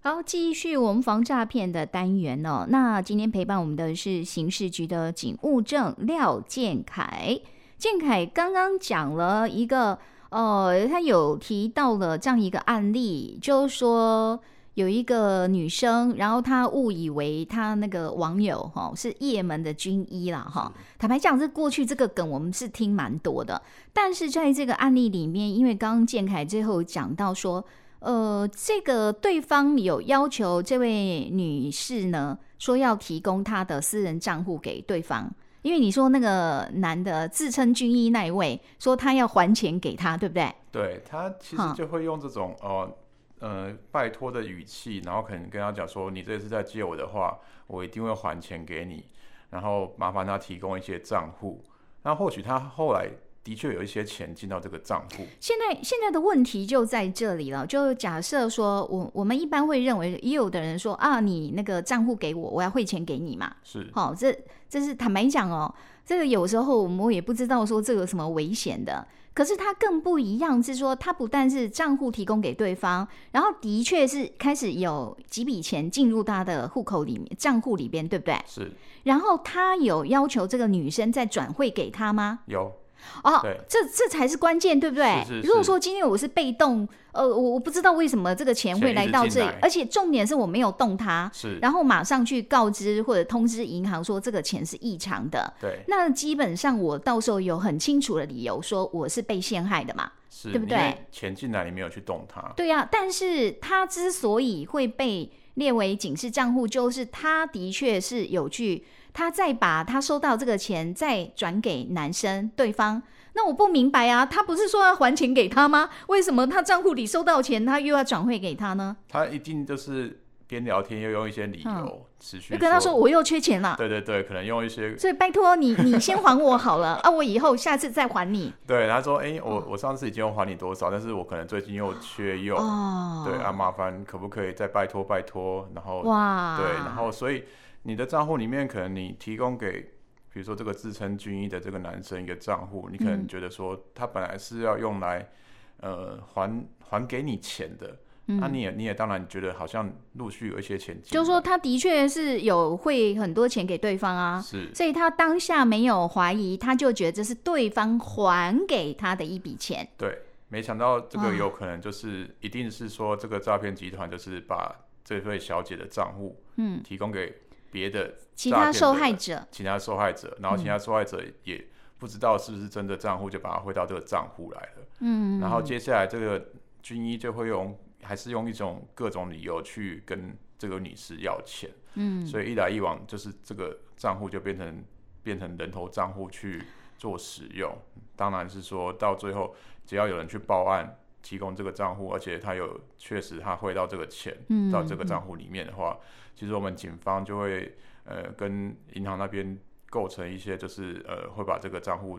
好，继续我们防诈骗的单元哦。那今天陪伴我们的是刑事局的警务证廖建凯。建凯刚刚讲了一个，呃，他有提到了这样一个案例，就是说有一个女生，然后她误以为她那个网友哈是叶门的军医啦哈。坦白讲，这过去这个梗我们是听蛮多的，但是在这个案例里面，因为刚刚建凯最后讲到说。呃，这个对方有要求这位女士呢，说要提供她的私人账户给对方，因为你说那个男的自称军医那一位，说他要还钱给他，对不对？对，他其实就会用这种哦，呃，拜托的语气，然后可能跟他讲说，你这次在借我的话，我一定会还钱给你，然后麻烦他提供一些账户，那或许他后来。的确有一些钱进到这个账户。现在现在的问题就在这里了。就假设说，我我们一般会认为，也有的人说啊，你那个账户给我，我要汇钱给你嘛。是。好、哦，这这是坦白讲哦，这个有时候我们也不知道说这个有什么危险的。可是他更不一样，是说他不但是账户提供给对方，然后的确是开始有几笔钱进入他的户口里面、账户里边，对不对？是。然后他有要求这个女生再转汇给他吗？有。哦，这这才是关键，对不对？是是是。如果说今天我是被动，呃，我我不知道为什么这个钱会来到这里，而且重点是我没有动它，是，然后马上去告知或者通知银行说这个钱是异常的，对，那基本上我到时候有很清楚的理由说我是被陷害的嘛，是，对不对？钱进来你没有去动它，对呀、啊，但是它之所以会被列为警示账户，就是他的确是有去。他再把他收到这个钱再转给男生对方，那我不明白啊，他不是说要还钱给他吗？为什么他账户里收到钱，他又要转汇给他呢？他一定就是边聊天又用一些理由持续，就跟他说我又缺钱了。对对对，可能用一些，所以拜托你，你先还我好了 啊，我以后下次再还你。对，他说，哎、欸，我我上次已经还你多少，但是我可能最近又缺用，哦、对啊，麻烦可不可以再拜托拜托？然后哇，对，然后所以。你的账户里面，可能你提供给，比如说这个自称军医的这个男生一个账户，你可能觉得说他本来是要用来，呃，还还给你钱的，那、嗯啊、你也你也当然觉得好像陆续有一些钱，就是说他的确是有汇很多钱给对方啊，是，所以他当下没有怀疑，他就觉得这是对方还给他的一笔钱。对，没想到这个有可能就是一定是说这个诈骗集团就是把这位小姐的账户，嗯，提供给。别的其他受害者，其他受害者，然后其他受害者也不知道是不是真的账户，就把它汇到这个账户来了。嗯，然后接下来这个军医就会用，还是用一种各种理由去跟这个女士要钱。嗯，所以一来一往，就是这个账户就变成变成人头账户去做使用。当然是说到最后，只要有人去报案，提供这个账户，而且他有确实他汇到这个钱到这个账户里面的话。其实我们警方就会呃跟银行那边构成一些，就是呃会把这个账户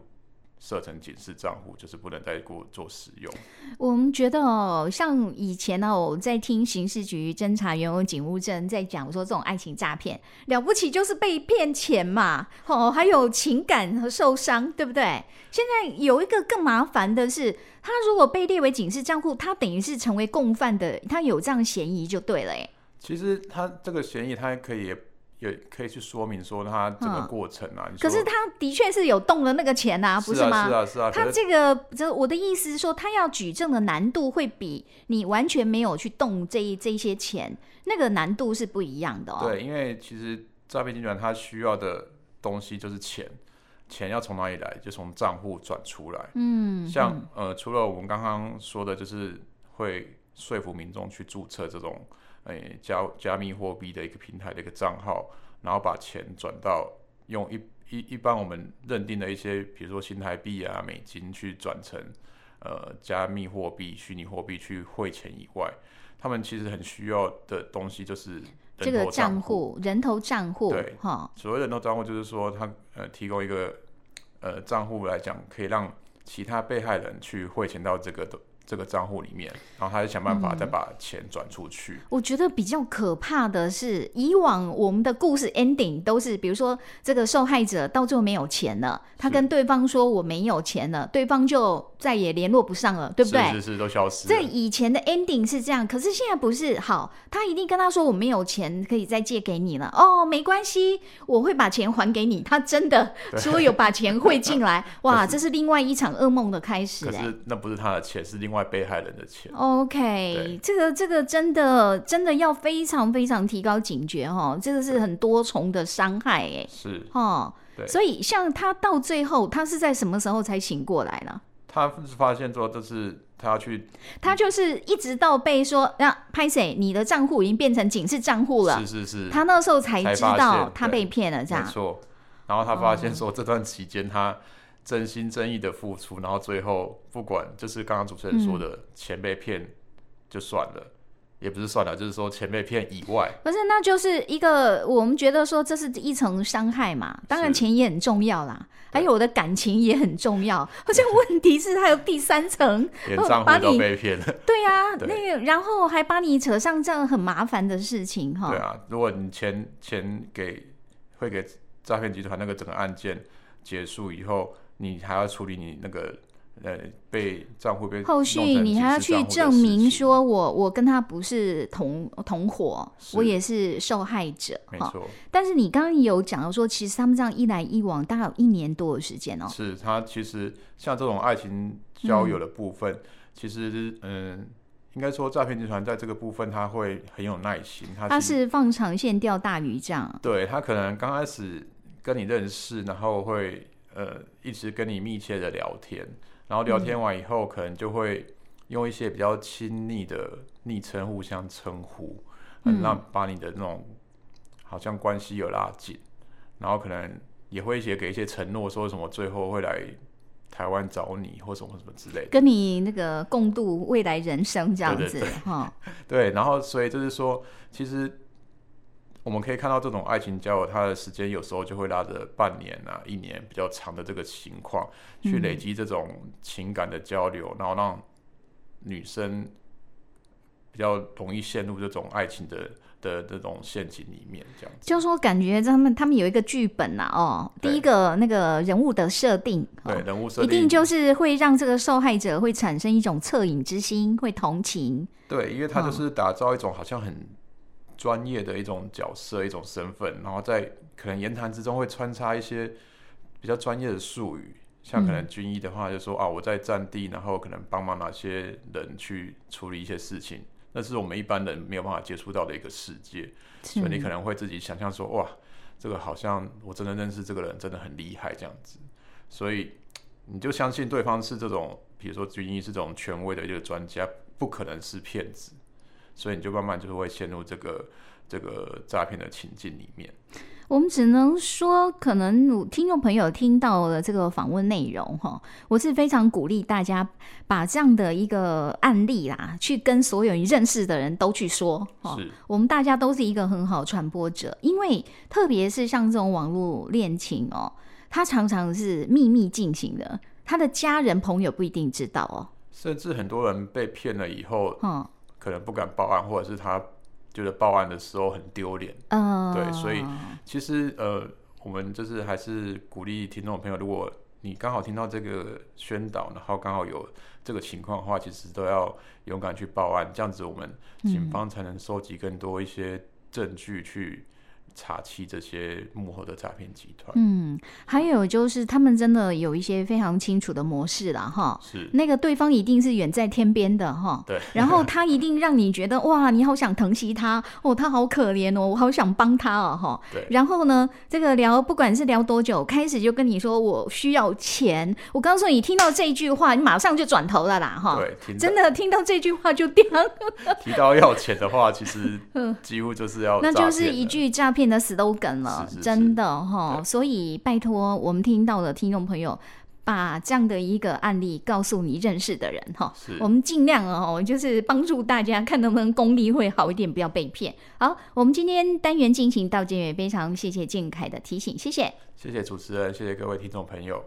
设成警示账户，就是不能再过做使用。我们觉得哦，像以前呢，我在听刑事局侦查员有警务证在讲说，这种爱情诈骗了不起，就是被骗钱嘛，哦，还有情感和受伤，对不对？现在有一个更麻烦的是，他如果被列为警示账户，他等于是成为共犯的，他有这样嫌疑就对了，哎。其实他这个嫌疑，他可以也也可以去说明说他整个过程啊。可是他的确是有动了那个钱啊，不是吗？是啊，是啊。他这个，这我的意思是说，他要举证的难度会比你完全没有去动这一这一些钱，那个难度是不一样的哦。对，因为其实诈骗集团他需要的东西就是钱，钱要从哪里来？就从账户转出来。嗯，像呃，除了我们刚刚说的，就是会说服民众去注册这种。诶，加加密货币的一个平台的一个账号，然后把钱转到用一一一般我们认定的一些，比如说新台币啊、美金去转成呃加密货币、虚拟货币去汇钱以外，他们其实很需要的东西就是这个账户，人头账户。对，哈，所谓人头账户就是说，他呃提供一个呃账户来讲，可以让其他被害人去汇钱到这个的。这个账户里面，然后他就想办法再把钱转出去。嗯。我觉得比较可怕的是，以往我们的故事 ending 都是，比如说这个受害者到最后没有钱了，他跟对方说我没有钱了，对方就再也联络不上了，对不对？是是是，都消失。这以前的 ending 是这样，可是现在不是。好，他一定跟他说我没有钱可以再借给你了。哦，没关系，我会把钱还给你。他真的 说有把钱汇进来，哇，这是另外一场噩梦的开始。可是那不是他的钱，是另外被害人的钱。OK，这个这个真的真的要非常非常提高警觉哦，这个是很多重的伤害哎。是哦。所以，像他到最后，他是在什么时候才醒过来呢？他是发现说，这是他要去，他就是一直到被说，那拍谁，你的账户已经变成警示账户了。是是是，他那时候才知道他被骗了，这样。没错。然后他发现说，这段期间他真心真意的付出，然后最后不管就是刚刚主持人说的钱被骗，就算了。也不是算了，就是说钱被骗以外，不是，那就是一个我们觉得说这是一层伤害嘛。当然钱也很重要啦，还有我的感情也很重要。好像问题是还有第三层，连账户都被骗了。对呀、啊，那个然后还把你扯上这样很麻烦的事情哈。对啊，如果你钱钱给会给诈骗集团那个整个案件结束以后，你还要处理你那个。呃，被账户被后续你还要去证明说我我跟他不是同同伙，我也是受害者，没错。但是你刚刚有讲到说，其实他们这样一来一往，大概有一年多的时间哦。是他其实像这种爱情交友的部分，嗯、其实嗯，应该说诈骗集团在这个部分他会很有耐心，他他是放长线钓大鱼这样。对，他可能刚开始跟你认识，然后会呃一直跟你密切的聊天。然后聊天完以后，可能就会用一些比较亲昵的昵称互相称呼，嗯，让把你的那种好像关系有拉近，然后可能也会一些给一些承诺，说什么最后会来台湾找你或什么什么之类的，跟你那个共度未来人生这样子哈。对，然后所以就是说，其实。我们可以看到，这种爱情交友，它的时间有时候就会拉着半年啊、一年比较长的这个情况，去累积这种情感的交流，然后让女生比较容易陷入这种爱情的的这种陷阱里面，这样子。就是说，感觉他们他们有一个剧本呐，哦，第一个那个人物的设定，对人物设定，一定就是会让这个受害者会产生一种恻隐之心，会同情。对，因为他就是打造一种好像很。专业的一种角色，一种身份，然后在可能言谈之中会穿插一些比较专业的术语，像可能军医的话，就说、嗯、啊，我在战地，然后可能帮忙哪些人去处理一些事情，那是我们一般人没有办法接触到的一个世界，所以你可能会自己想象说，哇，这个好像我真的认识这个人，真的很厉害这样子，所以你就相信对方是这种，比如说军医是这种权威的一个专家，不可能是骗子。所以你就慢慢就会陷入这个这个诈骗的情境里面。我们只能说，可能听众朋友听到了这个访问内容哈，我是非常鼓励大家把这样的一个案例啦，去跟所有你认识的人都去说。哈，我们大家都是一个很好传播者，因为特别是像这种网络恋情哦，它常常是秘密进行的，他的家人朋友不一定知道哦。甚至很多人被骗了以后，嗯。可能不敢报案，或者是他觉得报案的时候很丢脸。嗯，对，所以其实呃，我们就是还是鼓励听众朋友，如果你刚好听到这个宣导，然后刚好有这个情况的话，其实都要勇敢去报案，这样子我们警方才能收集更多一些证据去。查缉这些幕后的诈骗集团。嗯，还有就是他们真的有一些非常清楚的模式了哈。是。那个对方一定是远在天边的哈。对。然后他一定让你觉得哇，你好想疼惜他哦，他好可怜哦，我好想帮他哦哈。对。然后呢，这个聊不管是聊多久，开始就跟你说我需要钱。我告诉你，听到这一句话，你马上就转头了啦哈。对。真的听到这句话就掉。提到要钱的话，其实几乎就是要。那就是一句诈骗的 slogan 了，是是是。真的哈，所以拜托我们听到的听众朋友，把这样的一个案例告诉你认识的人哈，我们尽量哦，就是帮助大家看能不能功力会好一点，不要被骗。好，我们今天单元进行到这也，非常谢谢建凯的提醒，谢谢，谢谢主持人，谢谢各位听众朋友。